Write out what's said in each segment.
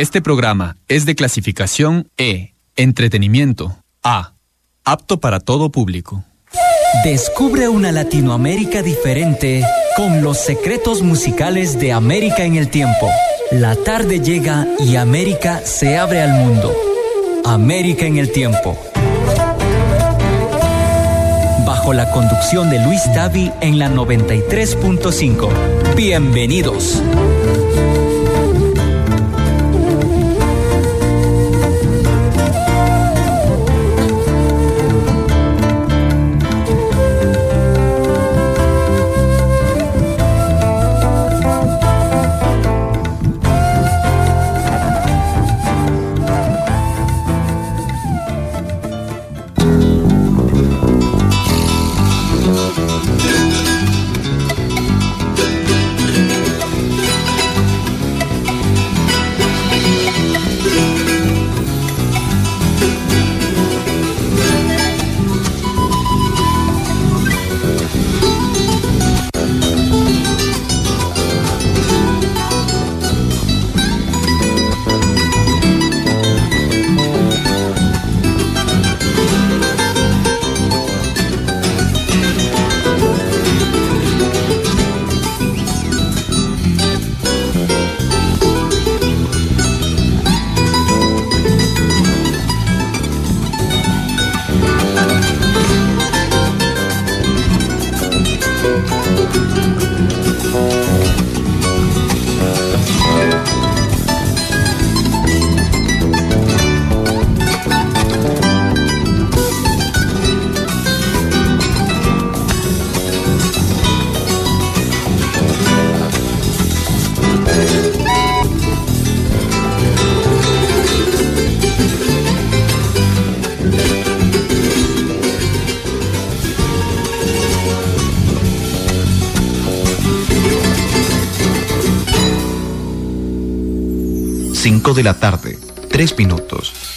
Este programa es de clasificación E, entretenimiento, A, apto para todo público. Descubre una Latinoamérica diferente con los secretos musicales de América en el tiempo. La tarde llega y América se abre al mundo. América en el tiempo. Bajo la conducción de Luis Tavi en la 93.5. Bienvenidos. De la tarde, 3 minutos.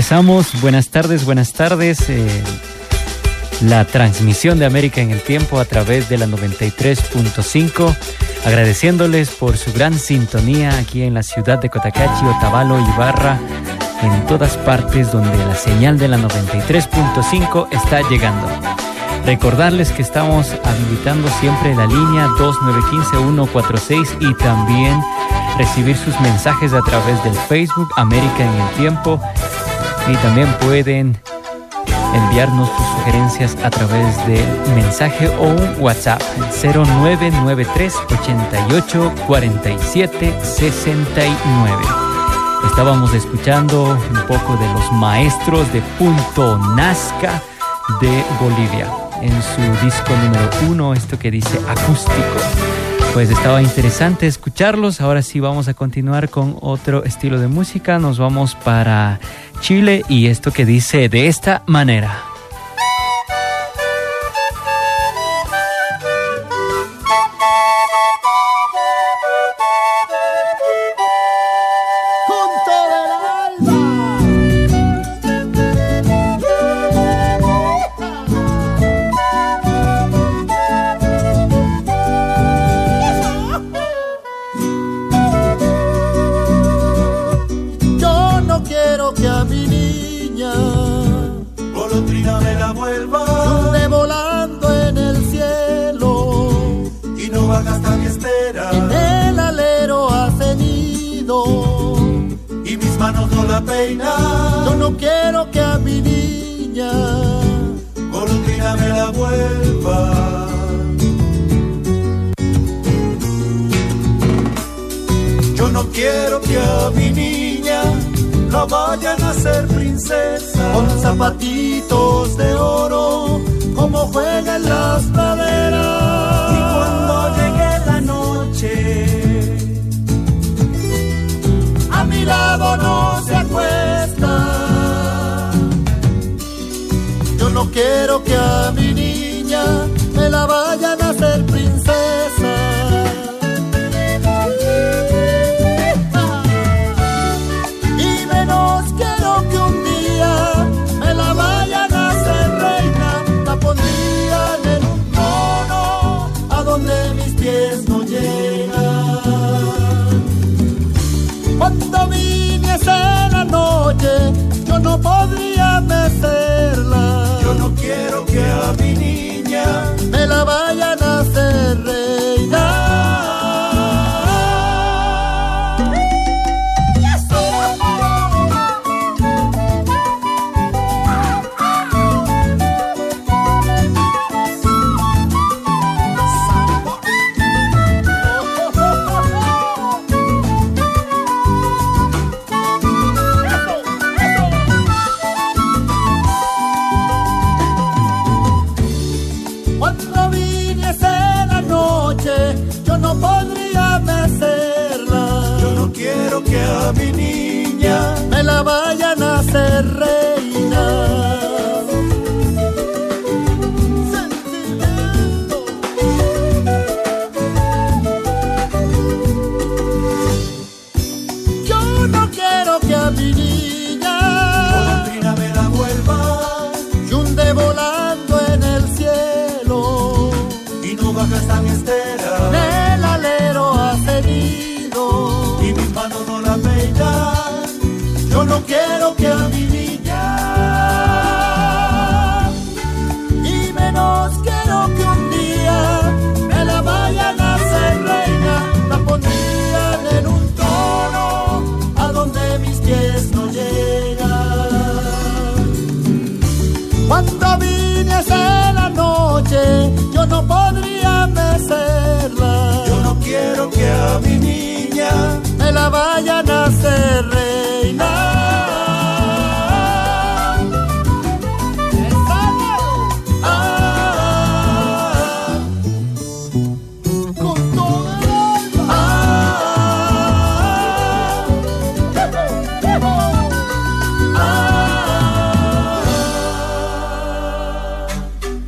Empezamos. Buenas tardes, buenas tardes. Eh, la transmisión de América en el Tiempo a través de la 93.5. Agradeciéndoles por su gran sintonía aquí en la ciudad de Cotacachi, Otavalo, Ibarra, en todas partes donde la señal de la 93.5 está llegando. Recordarles que estamos habilitando siempre la línea 2915-146 y también recibir sus mensajes a través del Facebook América en el Tiempo también pueden enviarnos sus sugerencias a través de mensaje o WhatsApp 0993 88 47 69. Estábamos escuchando un poco de los maestros de Punto Nazca de Bolivia en su disco número uno, esto que dice acústico. Pues estaba interesante escucharlos. Ahora sí vamos a continuar con otro estilo de música. Nos vamos para Chile y esto que dice de esta manera.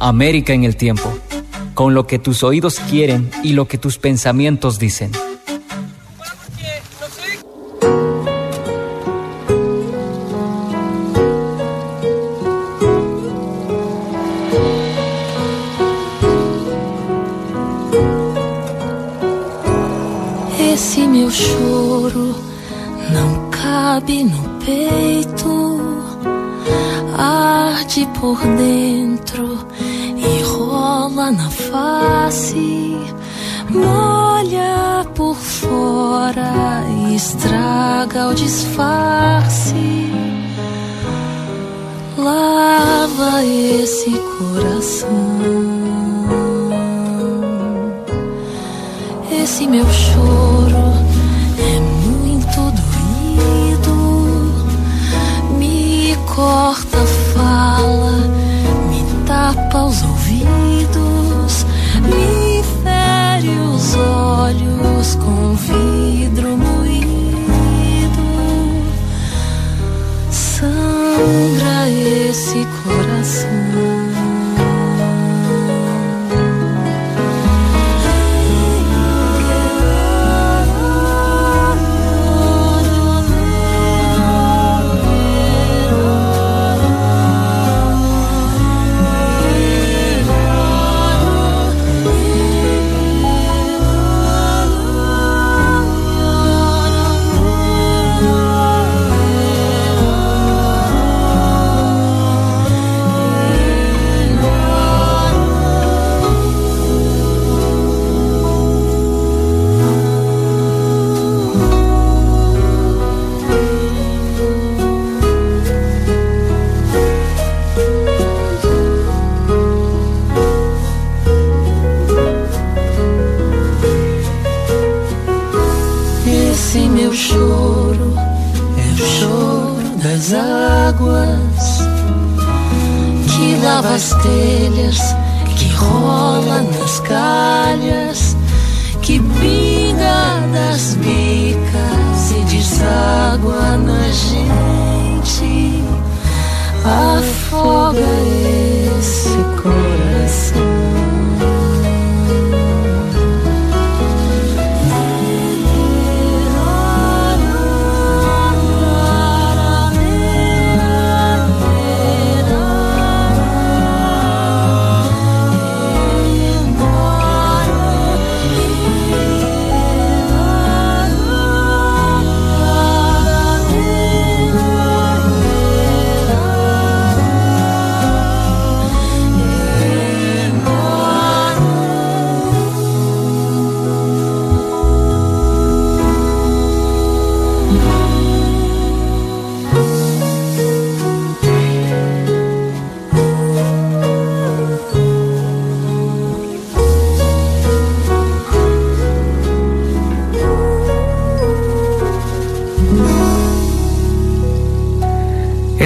América en el tiempo, con lo que tus oídos quieren y lo que tus pensamientos dicen.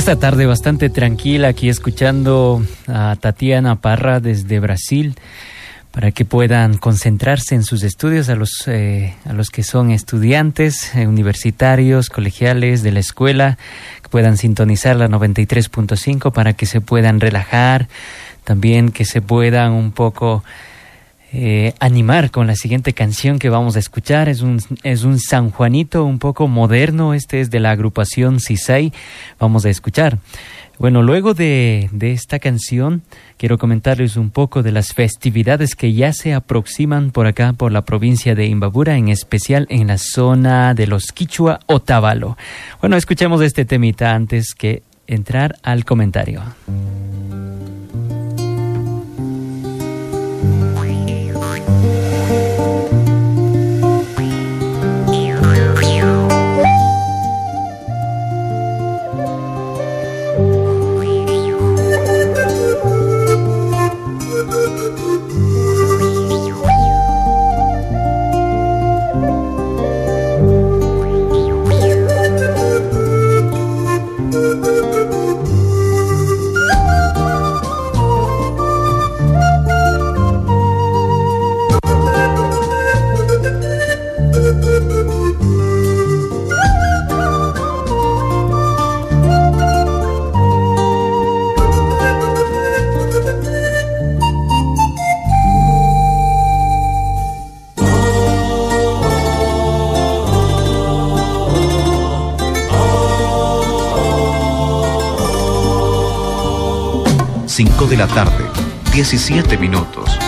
Esta tarde bastante tranquila aquí escuchando a Tatiana Parra desde Brasil para que puedan concentrarse en sus estudios a los, eh, a los que son estudiantes eh, universitarios, colegiales de la escuela, que puedan sintonizar la 93.5 para que se puedan relajar, también que se puedan un poco eh, animar con la siguiente canción que vamos a escuchar. Es un, es un San Juanito un poco moderno. Este es de la agrupación Cisay. Vamos a escuchar. Bueno, luego de, de, esta canción, quiero comentarles un poco de las festividades que ya se aproximan por acá, por la provincia de Imbabura, en especial en la zona de los Quichua Otavalo. Bueno, escuchemos este temita antes que entrar al comentario. 5 de la tarde, 17 minutos.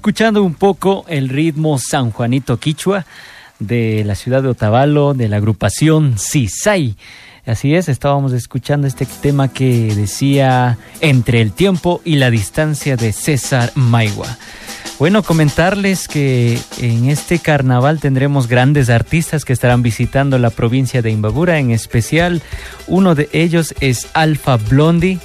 Escuchando un poco el ritmo San Juanito Quichua de la ciudad de Otavalo, de la agrupación Cisay. Así es, estábamos escuchando este tema que decía Entre el tiempo y la distancia de César Maigua. Bueno, comentarles que en este carnaval tendremos grandes artistas que estarán visitando la provincia de Imbabura, en especial uno de ellos es Alfa Blondie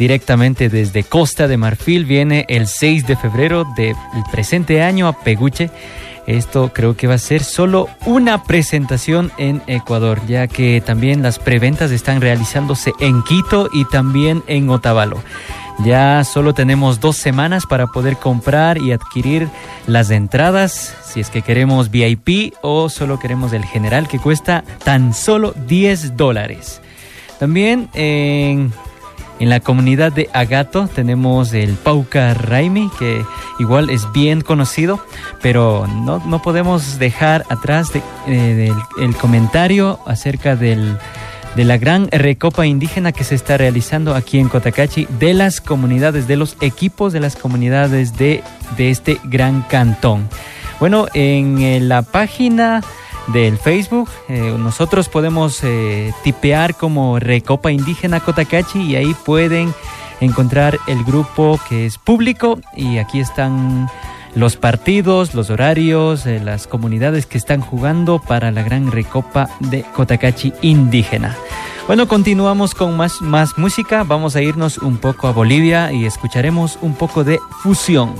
directamente desde Costa de Marfil. Viene el 6 de febrero del presente año a Peguche. Esto creo que va a ser solo una presentación en Ecuador, ya que también las preventas están realizándose en Quito y también en Otavalo. Ya solo tenemos dos semanas para poder comprar y adquirir las entradas, si es que queremos VIP o solo queremos el general, que cuesta tan solo 10 dólares. También en en la comunidad de Agato tenemos el Pauca Raimi, que igual es bien conocido, pero no, no podemos dejar atrás eh, el comentario acerca del, de la gran recopa indígena que se está realizando aquí en Cotacachi, de las comunidades, de los equipos de las comunidades de, de este gran cantón. Bueno, en la página del Facebook. Eh, nosotros podemos eh, tipear como Recopa Indígena Cotacachi y ahí pueden encontrar el grupo que es público y aquí están los partidos, los horarios, eh, las comunidades que están jugando para la gran Recopa de Cotacachi Indígena. Bueno, continuamos con más, más música. Vamos a irnos un poco a Bolivia y escucharemos un poco de fusión.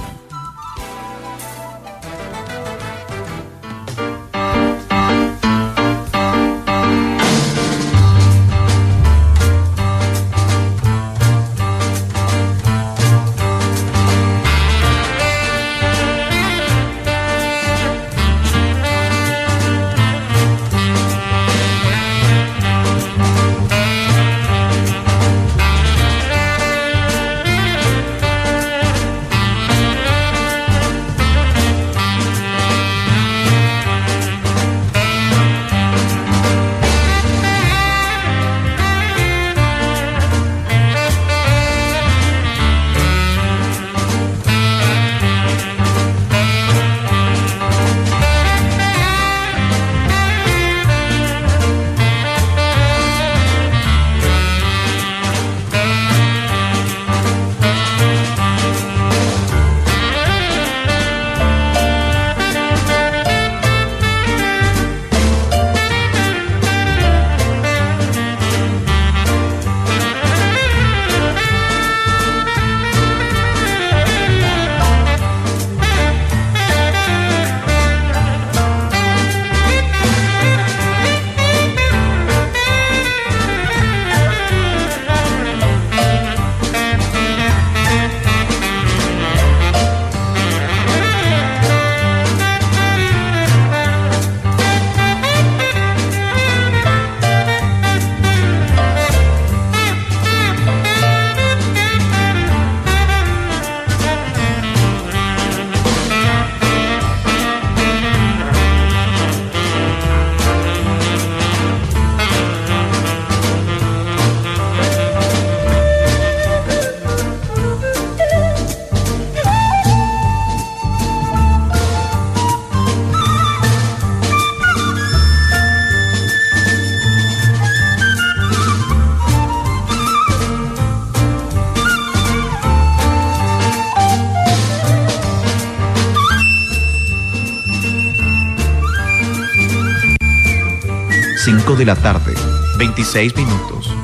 5 de la tarde, 26 minutos.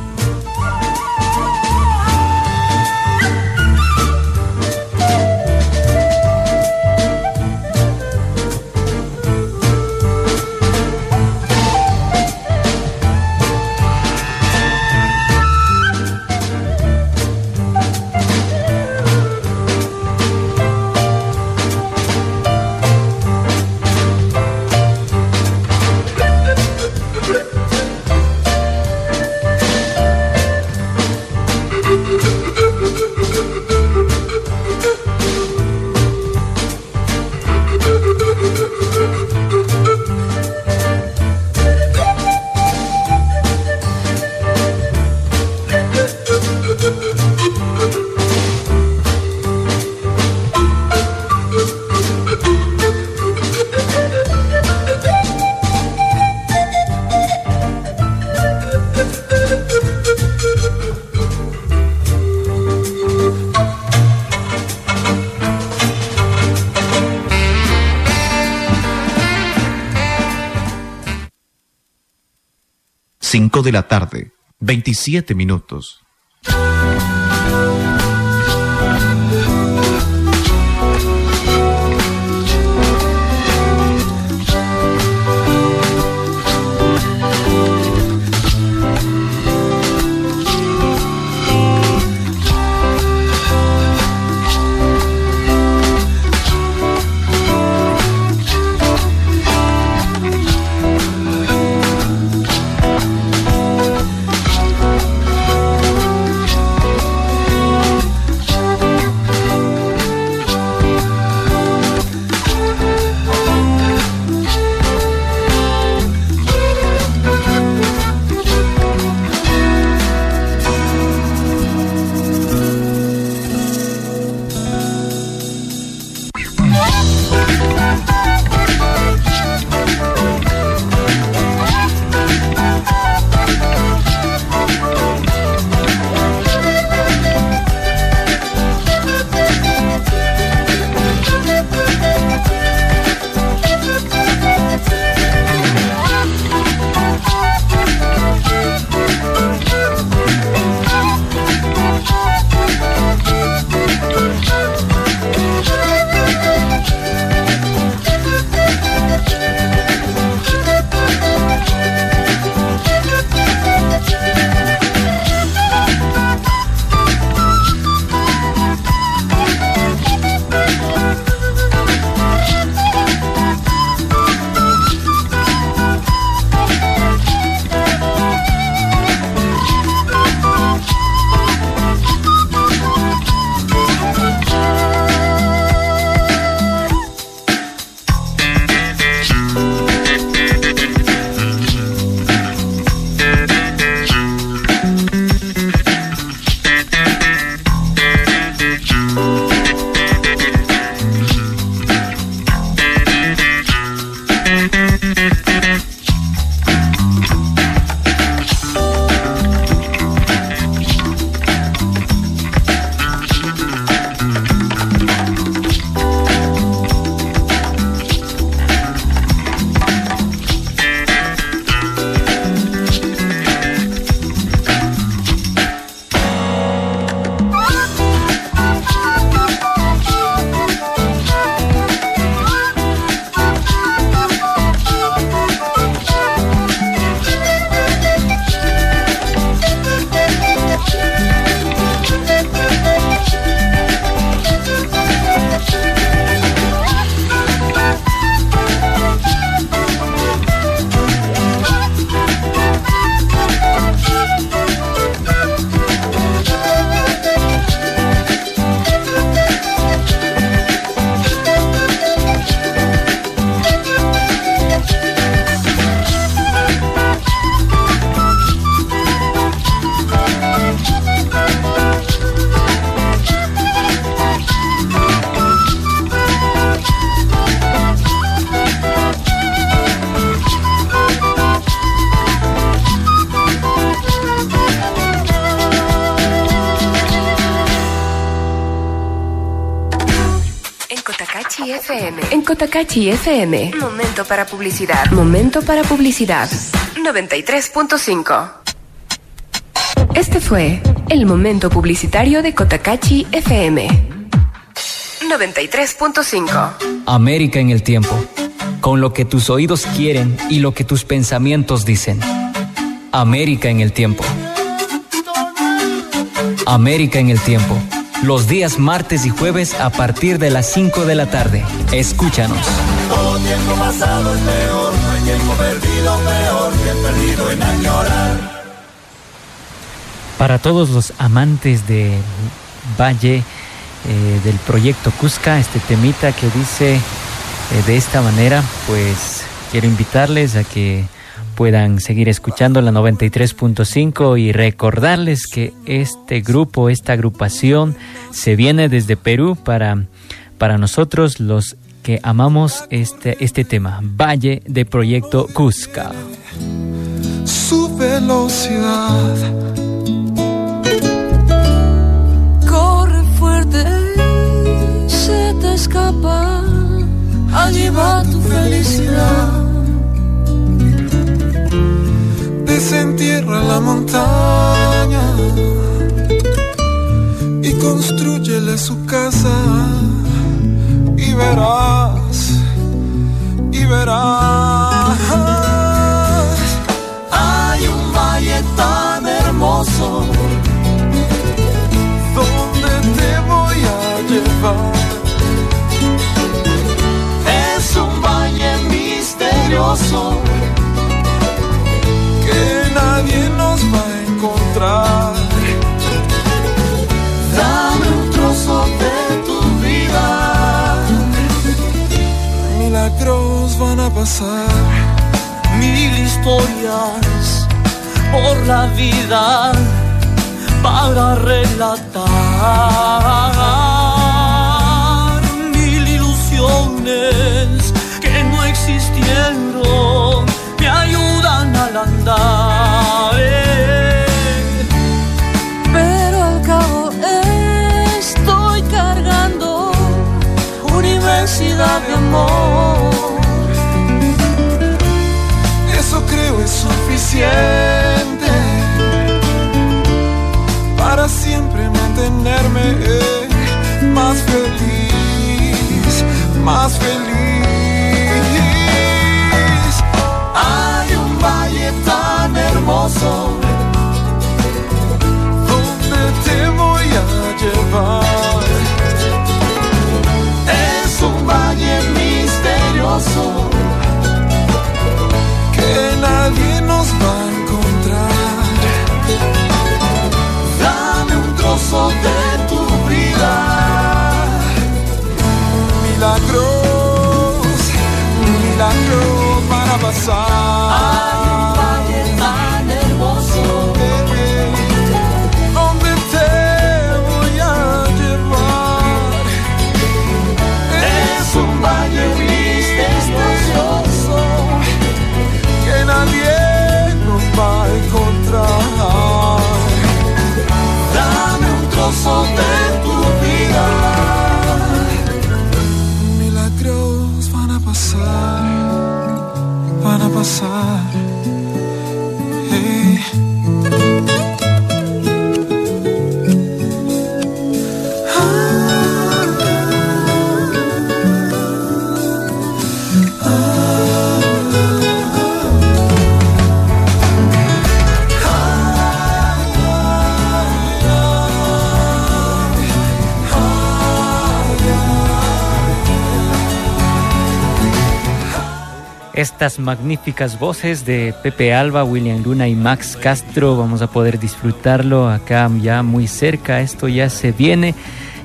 La tarde, 27 minutos. Cotacachi FM. Momento para publicidad. Momento para publicidad. 93.5. Este fue el momento publicitario de Cotacachi FM. 93.5. América en el tiempo. Con lo que tus oídos quieren y lo que tus pensamientos dicen. América en el tiempo. América en el tiempo los días martes y jueves a partir de las 5 de la tarde. Escúchanos. Todo tiempo pasado es peor, no hay tiempo perdido peor que perdido en añorar. Para todos los amantes del Valle, eh, del proyecto Cusca, este temita que dice eh, de esta manera, pues quiero invitarles a que puedan seguir escuchando la 93.5 y recordarles que este grupo, esta agrupación se viene desde Perú para, para nosotros los que amamos este, este tema, Valle de Proyecto Cusca. Su velocidad. Corre fuerte, se te escapa, allí va tu felicidad sentir una montaña y construyele su casa y verás, y verás. Hay un valle tan hermoso donde te voy a llevar. Es un valle misterioso nadie nos va a encontrar. Dame un trozo de tu vida. Milagros van a pasar. Mil historias por la vida para relatar. Amor. Eso creo es suficiente para siempre mantenerme eh, más feliz, más feliz. Hay un valle tan hermoso que nadie nos va a encontrar. Dame un trozo de tu vida. Milagros, milagros van a pasar. Van Estas magníficas voces de Pepe Alba, William Luna y Max Castro, vamos a poder disfrutarlo acá ya muy cerca. Esto ya se viene,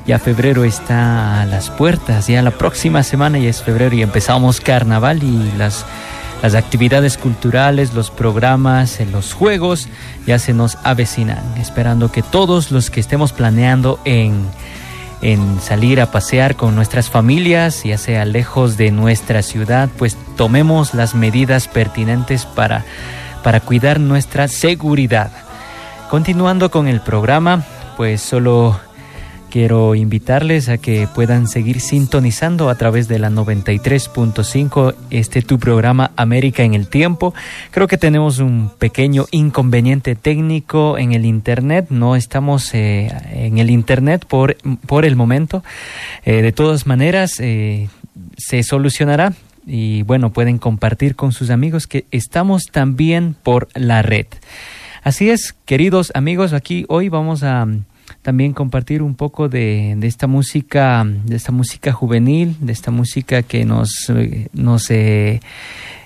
ya febrero está a las puertas, ya la próxima semana ya es febrero y empezamos carnaval y las, las actividades culturales, los programas, eh, los juegos ya se nos avecinan. Esperando que todos los que estemos planeando en en salir a pasear con nuestras familias, ya sea lejos de nuestra ciudad, pues tomemos las medidas pertinentes para, para cuidar nuestra seguridad. Continuando con el programa, pues solo quiero invitarles a que puedan seguir sintonizando a través de la 93.5 este tu programa América en el tiempo. Creo que tenemos un pequeño inconveniente técnico en el internet, no estamos eh, en el internet por, por el momento. Eh, de todas maneras, eh, se solucionará y bueno, pueden compartir con sus amigos que estamos también por la red. Así es, queridos amigos, aquí hoy vamos a también compartir un poco de, esta música, de esta música juvenil, de esta música que nos, eh, nos eh,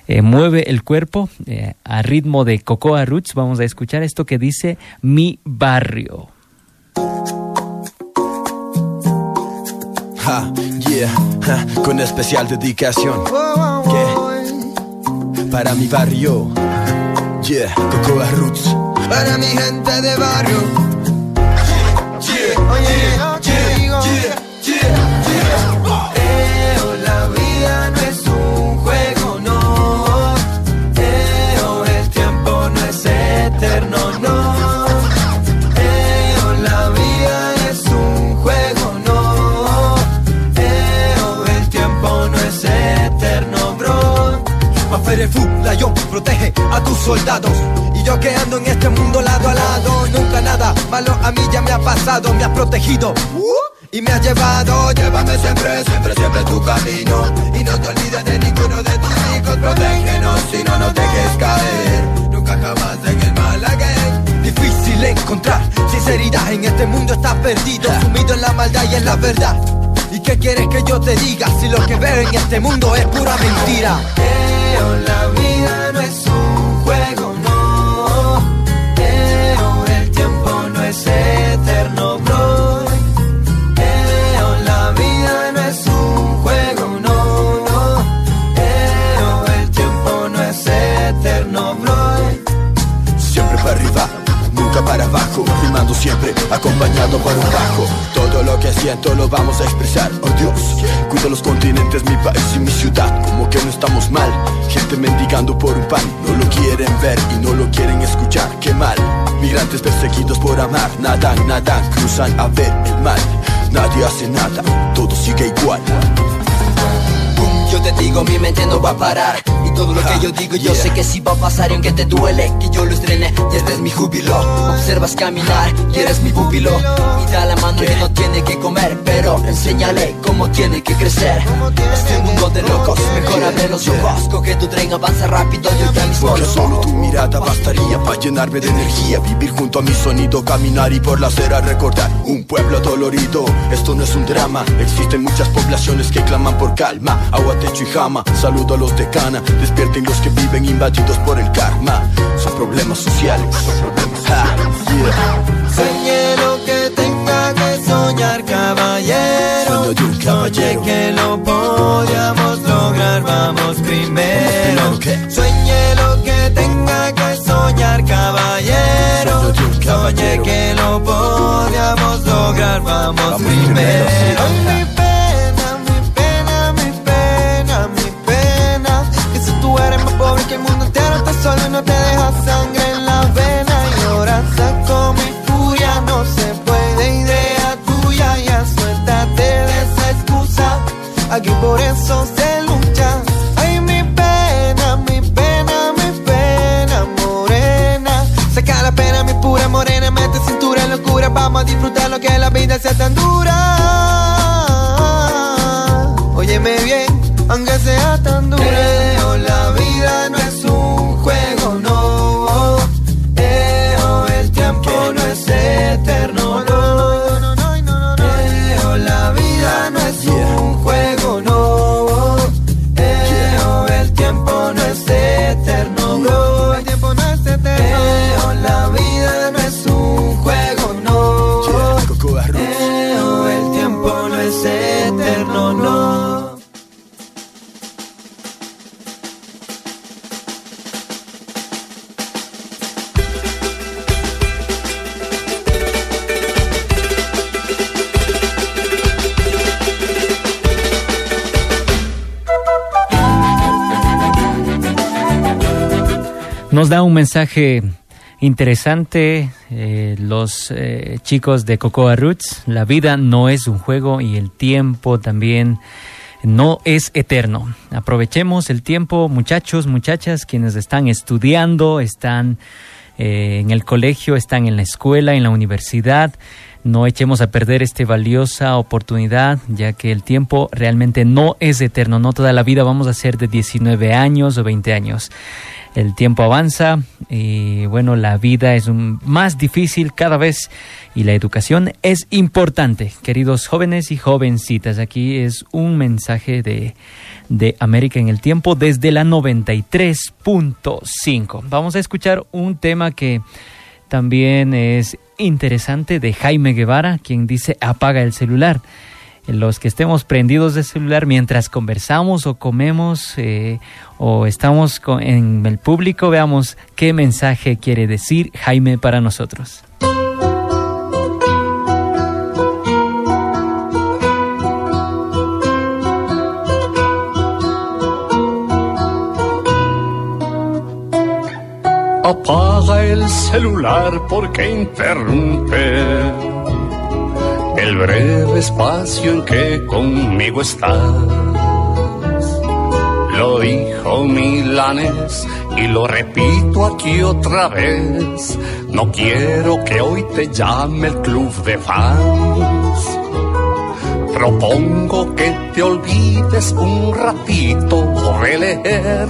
eh, mueve el cuerpo eh, a ritmo de Cocoa Roots. Vamos a escuchar esto que dice Mi Barrio. Con especial dedicación. ¿Qué? Para mi barrio. Yeah, Cocoa Roots. Para mi gente de barrio. Oye, no te digo. Eo, la vida no es un juego, no. Eo, el tiempo no es eterno, no. Eo, la vida es un juego, no. Eo, el tiempo no es eterno, bro. Maferefu, Lion, protege a tus soldados. Yo que ando en este mundo lado a lado, nunca nada malo a mí ya me ha pasado, me has protegido. y me has llevado, llévame siempre, siempre, siempre tu camino Y no te olvides de ninguno de tus hijos Protégenos y no nos dejes caer Nunca jamás en el mal again Difícil encontrar sinceridad En este mundo estás perdido Sumido en la maldad y en la verdad ¿Y qué quieres que yo te diga? Si lo que veo en este mundo es pura mentira siempre, acompañado por un bajo. Todo lo que siento lo vamos a expresar, oh Dios. Cuida los continentes, mi país y mi ciudad, como que no estamos mal. Gente mendigando por un pan, no lo quieren ver y no lo quieren escuchar, qué mal. Migrantes perseguidos por amar, nadan, nadan, cruzan a ver el mal. Nadie hace nada, todo sigue igual. Yo te digo, mi mente no va a parar todo lo que yo digo, yo sé que sí va a pasar Y aunque te duele, que yo lo estrene Y este es mi júbilo. Observas caminar y eres mi pupilo. Y da la mano que no tiene que comer Pero enséñale cómo tiene que crecer. Este mundo de locos, mejor abre los ojos. Coge tu tren, avanza rápido, yo ya mismo Porque solo tu mirada bastaría para llenarme de energía. Vivir junto a mi sonido, caminar y por la acera recordar Un pueblo dolorido, esto no es un drama Existen muchas poblaciones que claman por calma. Agua techo y jama. Saludo a los de cana, despierten los que viven invadidos por el karma. Son problemas sociales. Son problemas Soñé lo que tenga que soñar, caballero. Un caballero. que lo podíamos lograr, vamos primero. Sueñé lo que tenga que soñar, caballero. Soñé que lo podíamos lograr, vamos, primero. Solo no te deja sangre en la vena. Y ahora saco mi furia, no se puede idea tuya. Ya suéltate de esa excusa, aquí por eso se lucha. Ay, mi pena, mi pena, mi pena, morena. Saca la pena, mi pura morena, mete cintura en locura. Vamos a disfrutar lo que la vida sea tan dura. Óyeme bien, aunque sea tan Nos da un mensaje interesante eh, los eh, chicos de Cocoa Roots. La vida no es un juego y el tiempo también no es eterno. Aprovechemos el tiempo, muchachos, muchachas, quienes están estudiando, están eh, en el colegio, están en la escuela, en la universidad. No echemos a perder esta valiosa oportunidad, ya que el tiempo realmente no es eterno. No toda la vida vamos a ser de 19 años o 20 años el tiempo avanza y bueno, la vida es más difícil cada vez y la educación es importante. Queridos jóvenes y jovencitas, aquí es un mensaje de, de América en el tiempo desde la 93.5. Vamos a escuchar un tema que también es interesante de Jaime Guevara, quien dice apaga el celular los que estemos prendidos de celular mientras conversamos o comemos eh, o estamos en el público, veamos qué mensaje quiere decir Jaime para nosotros. Apaga el celular porque interrumpe el breve espacio en que conmigo estás. Lo dijo Milanes Y lo repito aquí otra vez, no quiero que hoy te llame el club de fans. Propongo que te olvides un ratito de leer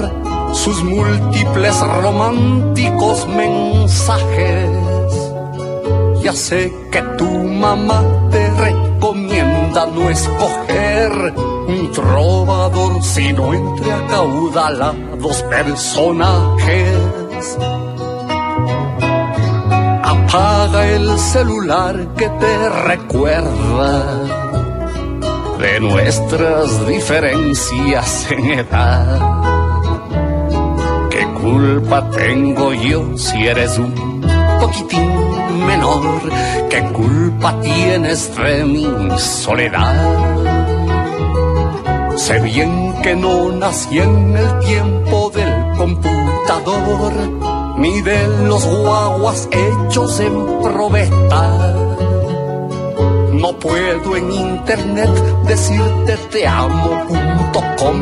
sus múltiples románticos mensajes. Ya sé que tu mamá te no escoger un trovador, sino entre acaudalados personajes. Apaga el celular que te recuerda de nuestras diferencias en edad. ¿Qué culpa tengo yo si eres un poquitín menor? ¿Qué culpa tienes de mi soledad? Sé bien que no nací en el tiempo del computador, ni de los guaguas hechos en probeta. No puedo en internet decirte te amo.com,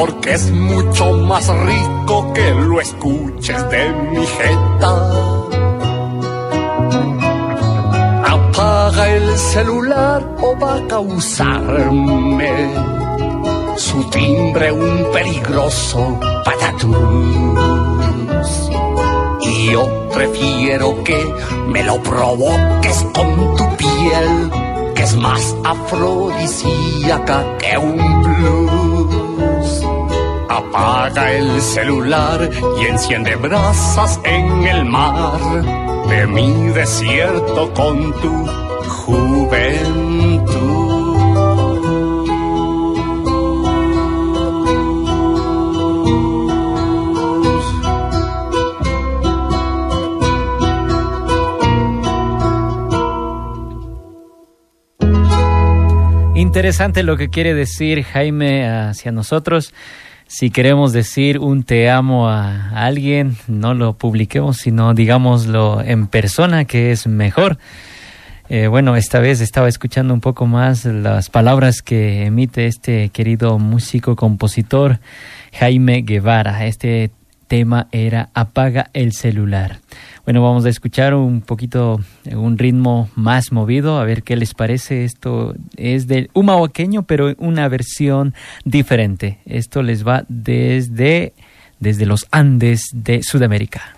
porque es mucho más rico que lo escuches de mi jeta. Apaga el celular o va a causarme su timbre un peligroso patatús. Y yo prefiero que me lo provoques con tu piel, que es más afrodisíaca que un blues. Apaga el celular y enciende brasas en el mar de mi desierto con tu juventud. Interesante lo que quiere decir Jaime hacia nosotros. Si queremos decir un te amo a alguien, no lo publiquemos, sino digámoslo en persona, que es mejor. Eh, bueno, esta vez estaba escuchando un poco más las palabras que emite este querido músico compositor Jaime Guevara. Este tema era Apaga el celular. Bueno, vamos a escuchar un poquito, un ritmo más movido, a ver qué les parece. Esto es de humahuaqueño, pero una versión diferente. Esto les va desde, desde los Andes de Sudamérica.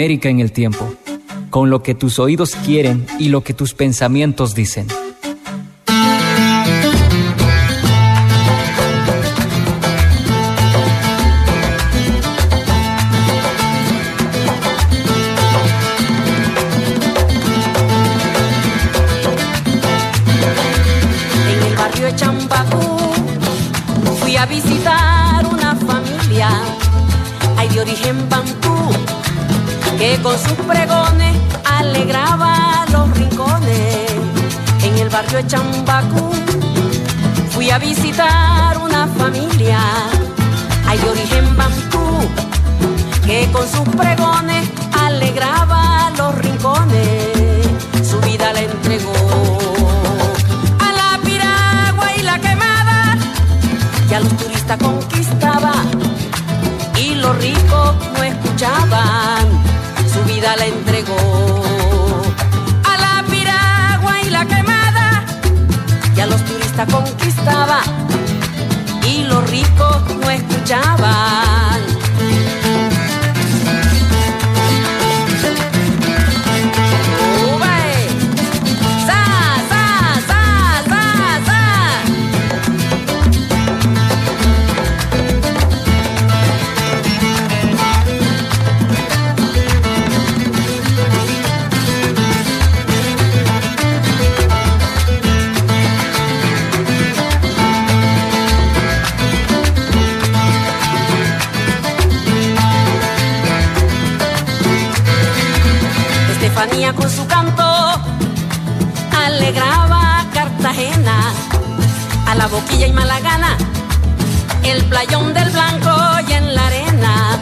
América en el tiempo, con lo que tus oídos quieren y lo que tus pensamientos dicen. Los turistas conquistaba y los ricos no escuchaban su vida la entregó a la piragua y la quemada, y a los turistas conquistaba y los ricos no escuchaban. Con su canto alegraba Cartagena, a la boquilla y malagana, el playón del blanco y en la arena.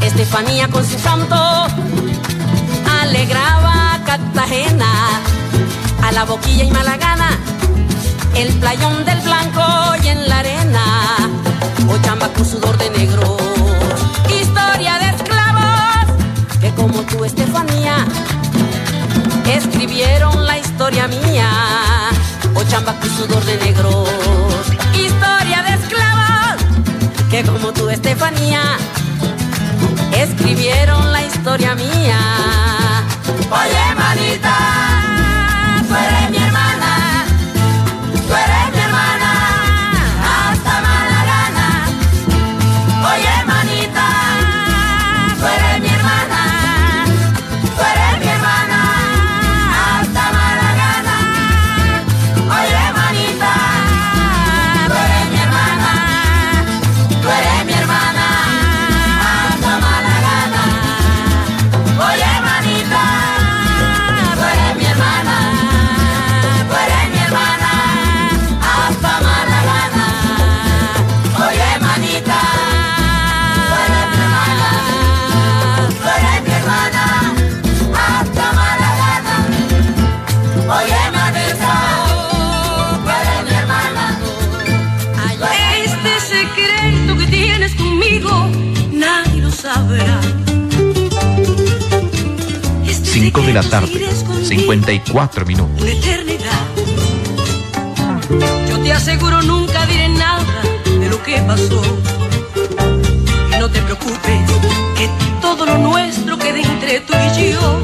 Estefanía con su canto alegraba Cartagena, a la boquilla y malagana, el playón del blanco y en la arena. Ochamba con sudor de negro, historia de esclavos, que como tú Estefanía escribieron la historia mía. Ochamba con sudor de negros, historia de esclavos, que como tú, Estefanía, escribieron la historia mía. Oye, manita, de la tarde, 54 minutos. Una eternidad. Yo te aseguro nunca diré nada de lo que pasó. Y no te preocupes, que todo lo nuestro quede entre tú y yo.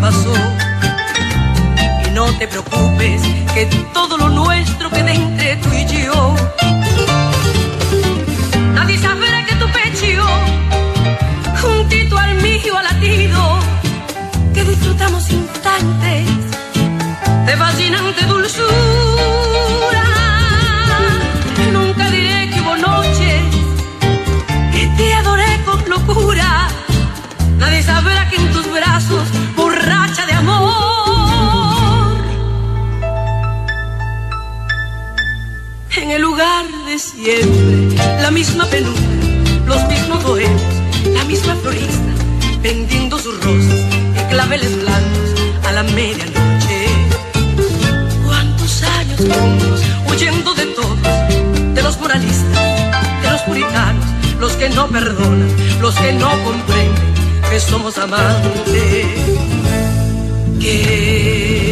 Pasó. Y no te preocupes, que todo lo nuestro quede entre tú y yo. Nadie sabrá que tu pecho, juntito al mío ha latido, que disfrutamos instantes de fascinante dulzura. Nunca diré que hubo noches que te adoré con locura. Nadie sabrá que en tus brazos, lugar siempre, la misma penumbra, los mismos bohemios, la misma florista, vendiendo sus rosas en claveles blancos a la medianoche. ¿Cuántos años juntos, huyendo de todos, de los moralistas, de los puritanos, los que no perdonan, los que no comprenden que somos amantes. Que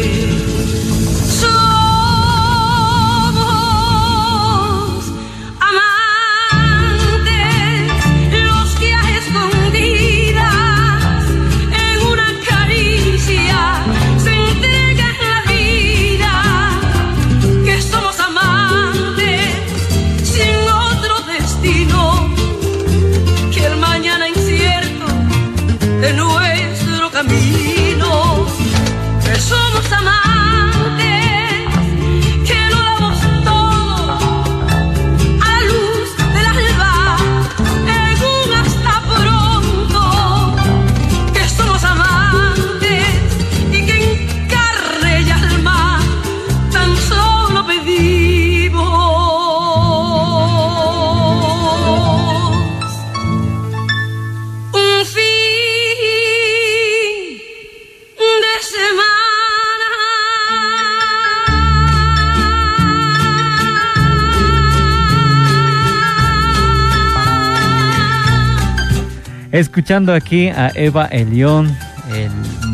Escuchando aquí a Eva Elión, el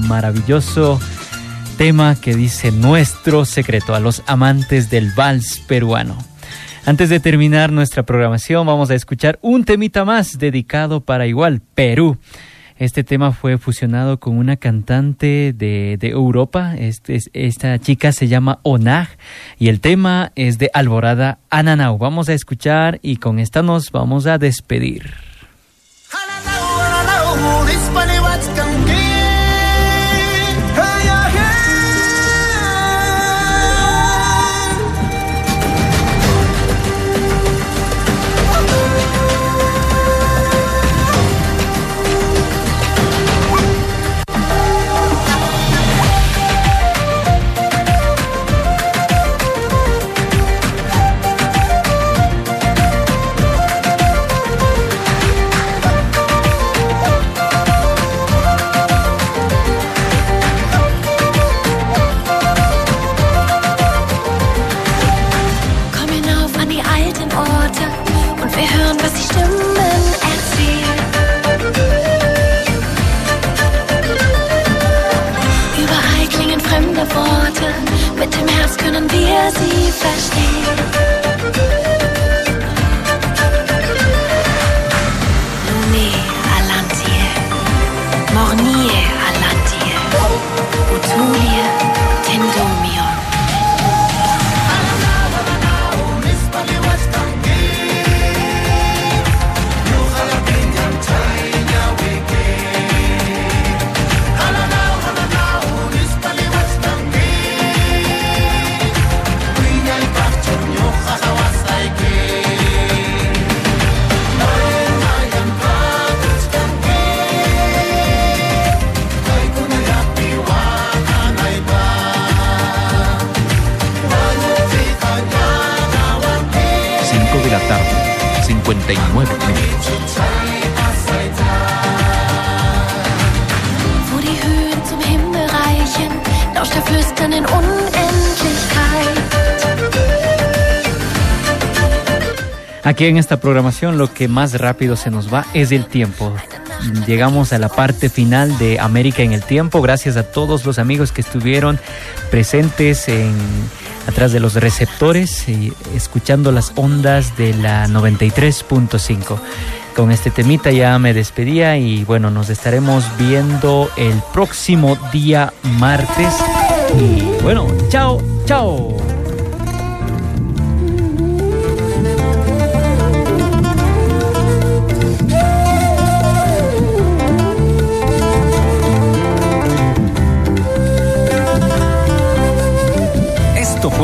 maravilloso tema que dice nuestro secreto a los amantes del vals peruano. Antes de terminar nuestra programación, vamos a escuchar un temita más dedicado para igual Perú. Este tema fue fusionado con una cantante de, de Europa. Este, es- esta chica se llama Onag y el tema es de Alborada Ananau. Vamos a escuchar y con esta nos vamos a despedir. Stay. Aquí en esta programación lo que más rápido se nos va es el tiempo. Llegamos a la parte final de América en el tiempo. Gracias a todos los amigos que estuvieron presentes en atrás de los receptores y escuchando las ondas de la 93.5. Con este temita ya me despedía y bueno, nos estaremos viendo el próximo día martes. Y bueno, chao, chao.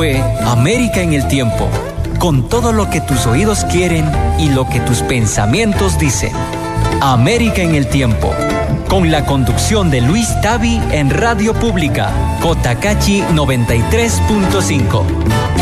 Fue América en el Tiempo, con todo lo que tus oídos quieren y lo que tus pensamientos dicen. América en el Tiempo, con la conducción de Luis Tavi en Radio Pública, Cotacachi 93.5.